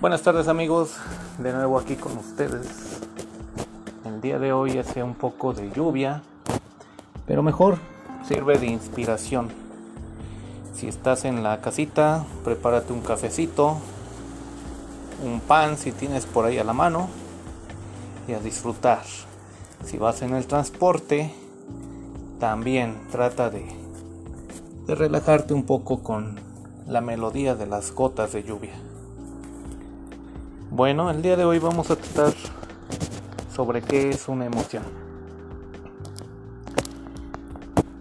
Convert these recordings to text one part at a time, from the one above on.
Buenas tardes amigos, de nuevo aquí con ustedes. El día de hoy hace un poco de lluvia, pero mejor sirve de inspiración. Si estás en la casita, prepárate un cafecito, un pan si tienes por ahí a la mano y a disfrutar. Si vas en el transporte, también trata de, de relajarte un poco con la melodía de las gotas de lluvia. Bueno, el día de hoy vamos a tratar sobre qué es una emoción.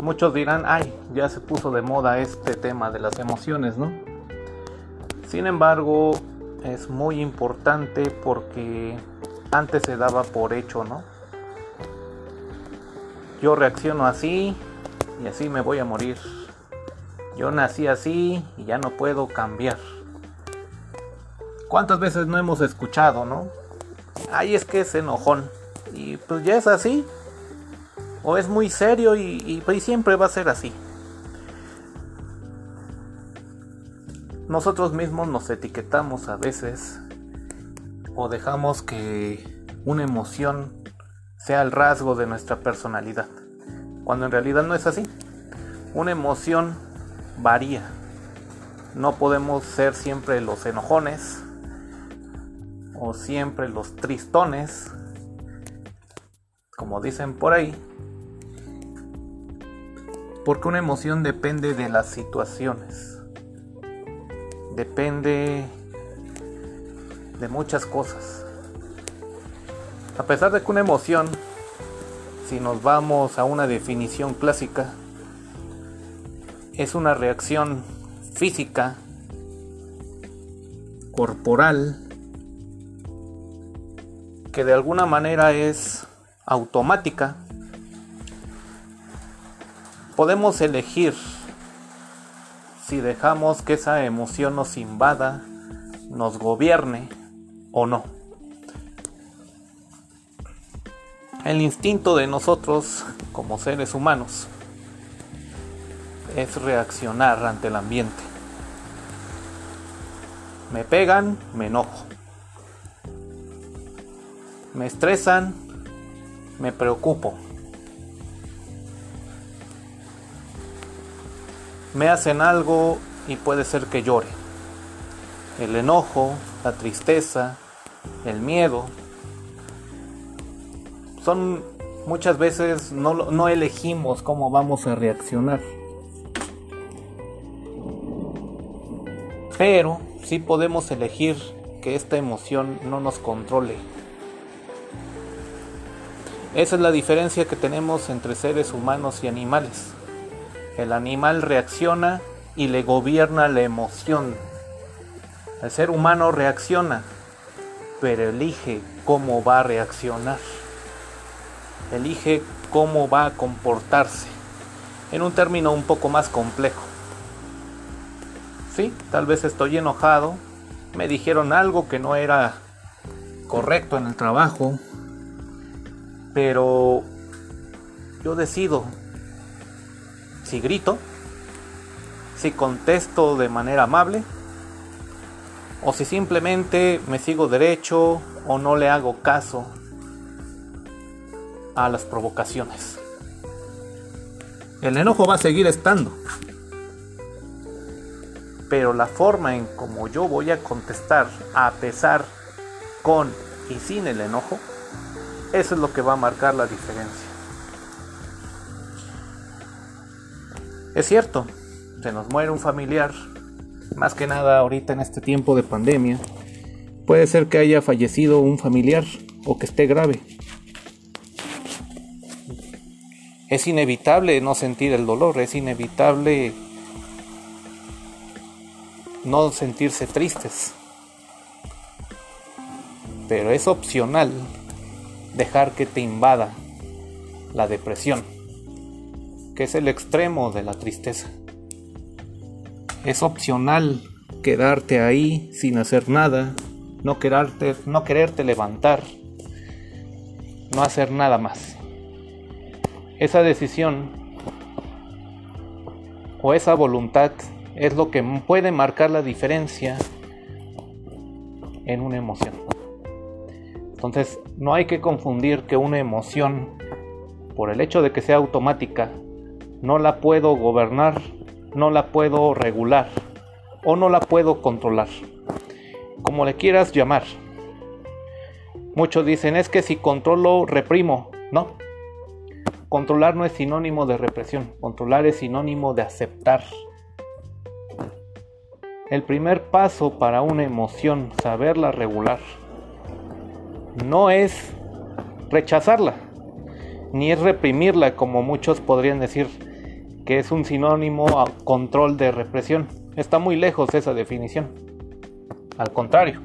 Muchos dirán, ay, ya se puso de moda este tema de las emociones, ¿no? Sin embargo, es muy importante porque antes se daba por hecho, ¿no? Yo reacciono así y así me voy a morir. Yo nací así y ya no puedo cambiar. ¿Cuántas veces no hemos escuchado, no? Ay, es que es enojón. Y pues ya es así. O es muy serio y, pues siempre va a ser así. Nosotros mismos nos etiquetamos a veces o dejamos que una emoción sea el rasgo de nuestra personalidad, cuando en realidad no es así. Una emoción varía. No podemos ser siempre los enojones, o siempre los tristones, como dicen por ahí, porque una emoción depende de las situaciones, depende de muchas cosas. A pesar de que una emoción, si nos vamos a una definición clásica, es una reacción física, corporal, que de alguna manera es automática, podemos elegir si dejamos que esa emoción nos invada, nos gobierne o no. El instinto de nosotros como seres humanos es reaccionar ante el ambiente. Me pegan, me enojo. Me estresan, me preocupo. Me hacen algo y puede ser que llore. El enojo, la tristeza, el miedo, son muchas veces no, no elegimos cómo vamos a reaccionar. Pero sí podemos elegir que esta emoción no nos controle esa es la diferencia que tenemos entre seres humanos y animales. El animal reacciona y le gobierna la emoción. El ser humano reacciona, pero elige cómo va a reaccionar. Elige cómo va a comportarse. En un término un poco más complejo. Sí, tal vez estoy enojado. Me dijeron algo que no era correcto en el trabajo pero yo decido si grito, si contesto de manera amable, o si simplemente me sigo derecho o no le hago caso a las provocaciones. El enojo va a seguir estando. Pero la forma en como yo voy a contestar a pesar con y sin el enojo eso es lo que va a marcar la diferencia. Es cierto, se nos muere un familiar, más que nada ahorita en este tiempo de pandemia. Puede ser que haya fallecido un familiar o que esté grave. Es inevitable no sentir el dolor, es inevitable no sentirse tristes. Pero es opcional dejar que te invada la depresión, que es el extremo de la tristeza. Es opcional quedarte ahí sin hacer nada, no quererte, no quererte levantar, no hacer nada más. Esa decisión o esa voluntad es lo que puede marcar la diferencia en una emoción. Entonces, no hay que confundir que una emoción, por el hecho de que sea automática, no la puedo gobernar, no la puedo regular o no la puedo controlar. Como le quieras llamar. Muchos dicen es que si controlo, reprimo. No. Controlar no es sinónimo de represión. Controlar es sinónimo de aceptar. El primer paso para una emoción, saberla regular, no es rechazarla, ni es reprimirla como muchos podrían decir que es un sinónimo a control de represión. Está muy lejos esa definición. Al contrario,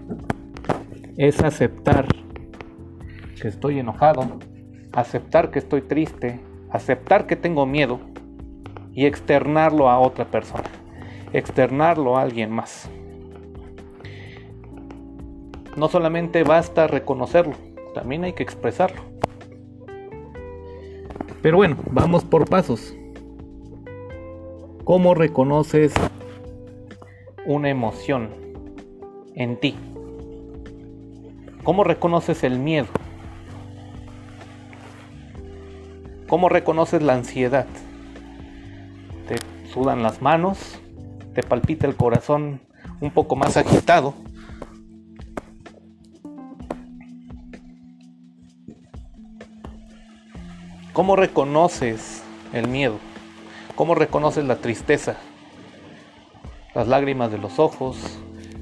es aceptar que estoy enojado, aceptar que estoy triste, aceptar que tengo miedo y externarlo a otra persona, externarlo a alguien más. No solamente basta reconocerlo, también hay que expresarlo. Pero bueno, vamos por pasos. ¿Cómo reconoces una emoción en ti? ¿Cómo reconoces el miedo? ¿Cómo reconoces la ansiedad? Te sudan las manos, te palpita el corazón un poco más agitado. ¿Cómo reconoces el miedo? ¿Cómo reconoces la tristeza? Las lágrimas de los ojos,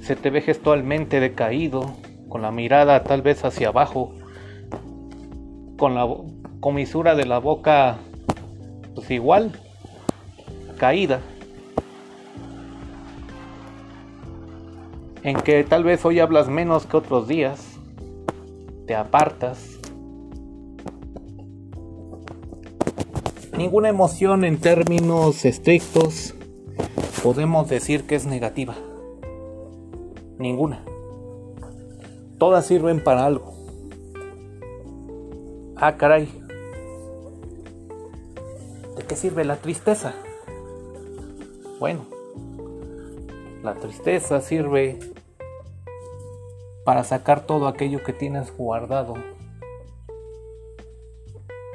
se te ve gestualmente decaído, con la mirada tal vez hacia abajo, con la comisura de la boca pues igual, caída. En que tal vez hoy hablas menos que otros días, te apartas, Ninguna emoción en términos estrictos podemos decir que es negativa. Ninguna. Todas sirven para algo. Ah, caray. ¿De qué sirve la tristeza? Bueno, la tristeza sirve para sacar todo aquello que tienes guardado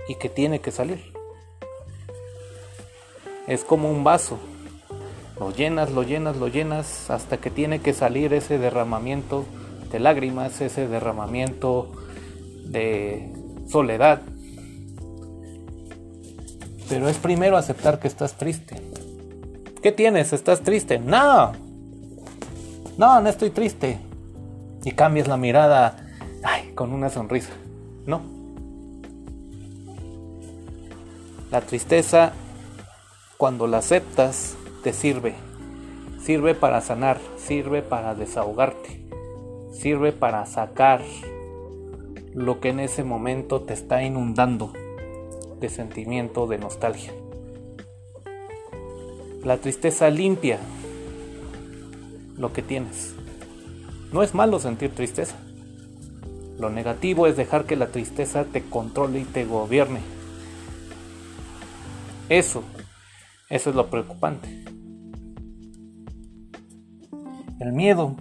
y que tiene que salir es como un vaso. Lo llenas, lo llenas, lo llenas hasta que tiene que salir ese derramamiento de lágrimas, ese derramamiento de soledad. Pero es primero aceptar que estás triste. ¿Qué tienes? ¿Estás triste? No. No, no estoy triste. Y cambias la mirada ay, con una sonrisa. No. La tristeza cuando la aceptas, te sirve. Sirve para sanar, sirve para desahogarte, sirve para sacar lo que en ese momento te está inundando de sentimiento de nostalgia. La tristeza limpia lo que tienes. No es malo sentir tristeza. Lo negativo es dejar que la tristeza te controle y te gobierne. Eso eso es lo preocupante. El miedo.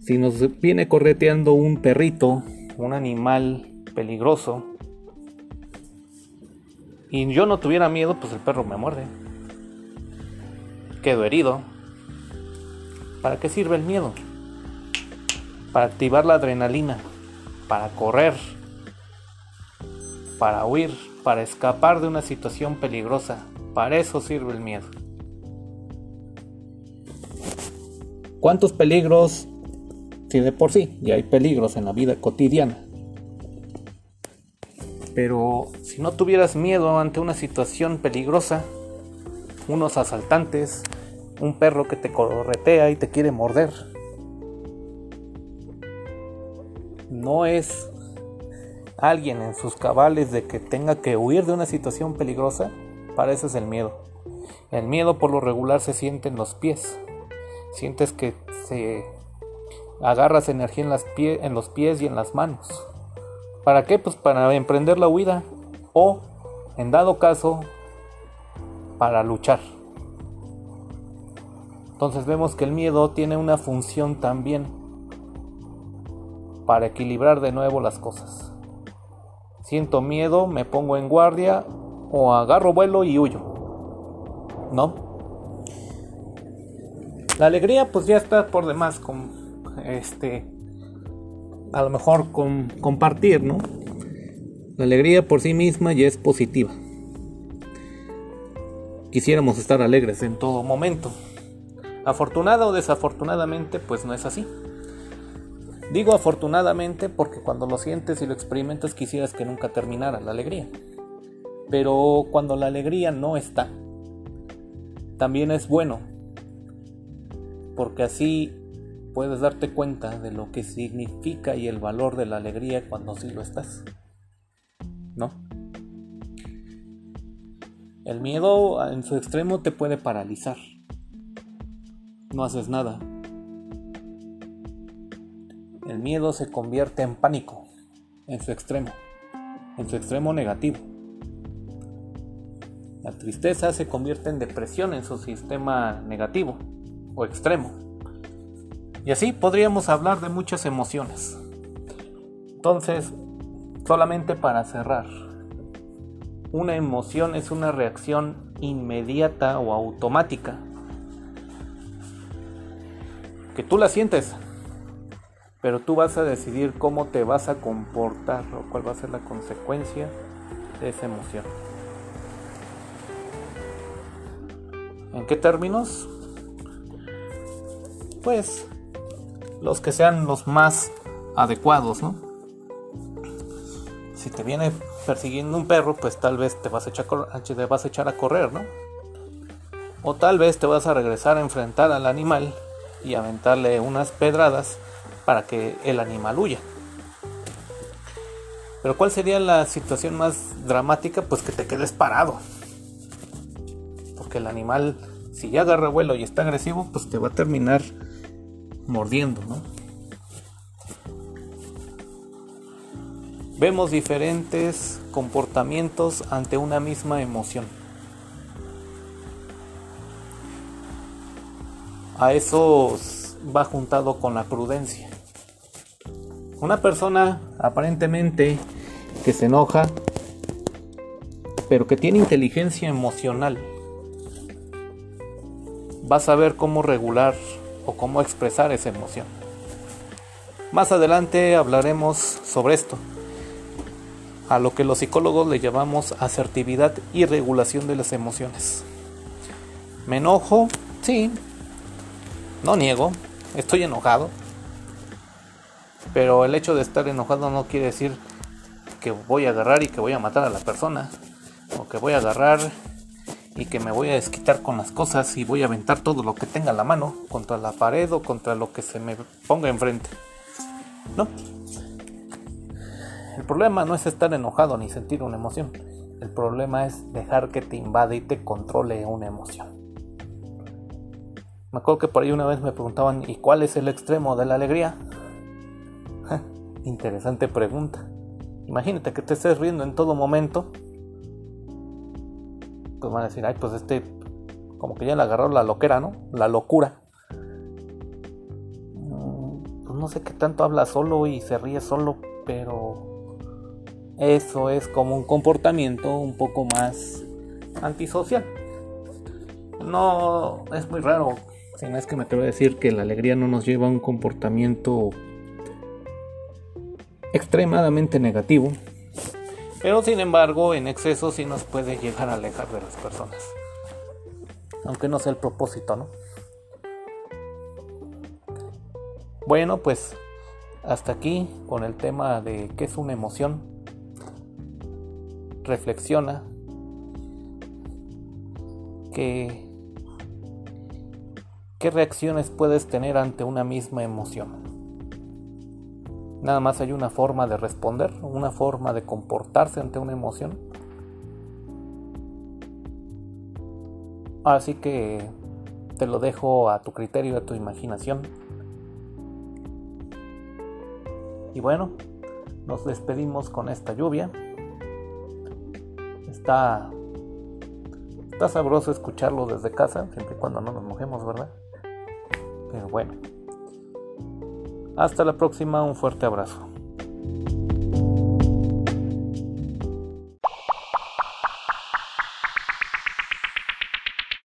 Si nos viene correteando un perrito, un animal peligroso, y yo no tuviera miedo, pues el perro me muerde. Quedo herido. ¿Para qué sirve el miedo? Para activar la adrenalina, para correr, para huir, para escapar de una situación peligrosa. Para eso sirve el miedo. ¿Cuántos peligros? Si de por sí ya hay peligros en la vida cotidiana. Pero si no tuvieras miedo ante una situación peligrosa, unos asaltantes, un perro que te corretea y te quiere morder, no es alguien en sus cabales de que tenga que huir de una situación peligrosa, para eso es el miedo. El miedo por lo regular se siente en los pies. Sientes que se agarras energía en, en los pies y en las manos. ¿Para qué? Pues para emprender la huida o, en dado caso, para luchar. Entonces vemos que el miedo tiene una función también para equilibrar de nuevo las cosas. Siento miedo, me pongo en guardia o agarro vuelo y huyo. ¿No? La alegría pues ya está por demás con este a lo mejor con compartir, ¿no? La alegría por sí misma ya es positiva. Quisiéramos estar alegres en todo momento. Afortunada o desafortunadamente, pues no es así. Digo afortunadamente porque cuando lo sientes y lo experimentas quisieras que nunca terminara la alegría. Pero cuando la alegría no está, también es bueno. Porque así puedes darte cuenta de lo que significa y el valor de la alegría cuando sí lo estás. ¿No? El miedo en su extremo te puede paralizar. No haces nada. Miedo se convierte en pánico en su extremo, en su extremo negativo. La tristeza se convierte en depresión en su sistema negativo o extremo. Y así podríamos hablar de muchas emociones. Entonces, solamente para cerrar, una emoción es una reacción inmediata o automática. Que tú la sientes, pero tú vas a decidir cómo te vas a comportar o cuál va a ser la consecuencia de esa emoción. ¿En qué términos? Pues los que sean los más adecuados, ¿no? Si te viene persiguiendo un perro, pues tal vez te vas a echar, a, echar a correr, ¿no? O tal vez te vas a regresar a enfrentar al animal y aventarle unas pedradas para que el animal huya. Pero ¿cuál sería la situación más dramática? Pues que te quedes parado. Porque el animal, si ya agarra vuelo y está agresivo, pues te va a terminar mordiendo, ¿no? Vemos diferentes comportamientos ante una misma emoción. A eso va juntado con la prudencia. Una persona aparentemente que se enoja, pero que tiene inteligencia emocional, va a saber cómo regular o cómo expresar esa emoción. Más adelante hablaremos sobre esto, a lo que los psicólogos le llamamos asertividad y regulación de las emociones. Me enojo, sí, no niego, estoy enojado, pero el hecho de estar enojado no quiere decir que voy a agarrar y que voy a matar a la persona, o que voy a agarrar y que me voy a desquitar con las cosas y voy a aventar todo lo que tenga la mano contra la pared o contra lo que se me ponga enfrente. No. El problema no es estar enojado ni sentir una emoción. El problema es dejar que te invade y te controle una emoción. Me acuerdo que por ahí una vez me preguntaban, ¿y cuál es el extremo de la alegría? Interesante pregunta. Imagínate que te estés riendo en todo momento pues van a decir, ay, pues este, como que ya le agarró la loquera, ¿no? La locura. Mm, pues no sé qué tanto habla solo y se ríe solo, pero eso es como un comportamiento un poco más antisocial. No es muy raro, si no es que me atrevo a decir que la alegría no nos lleva a un comportamiento extremadamente negativo, pero sin embargo, en exceso sí nos puede llegar a alejar de las personas. Aunque no sea el propósito, ¿no? Bueno, pues hasta aquí con el tema de qué es una emoción. Reflexiona que qué reacciones puedes tener ante una misma emoción. Nada más hay una forma de responder, una forma de comportarse ante una emoción. Así que te lo dejo a tu criterio, a tu imaginación. Y bueno, nos despedimos con esta lluvia. Está, está sabroso escucharlo desde casa, siempre y cuando no nos mojemos, ¿verdad? Pero bueno. Hasta la próxima, un fuerte abrazo.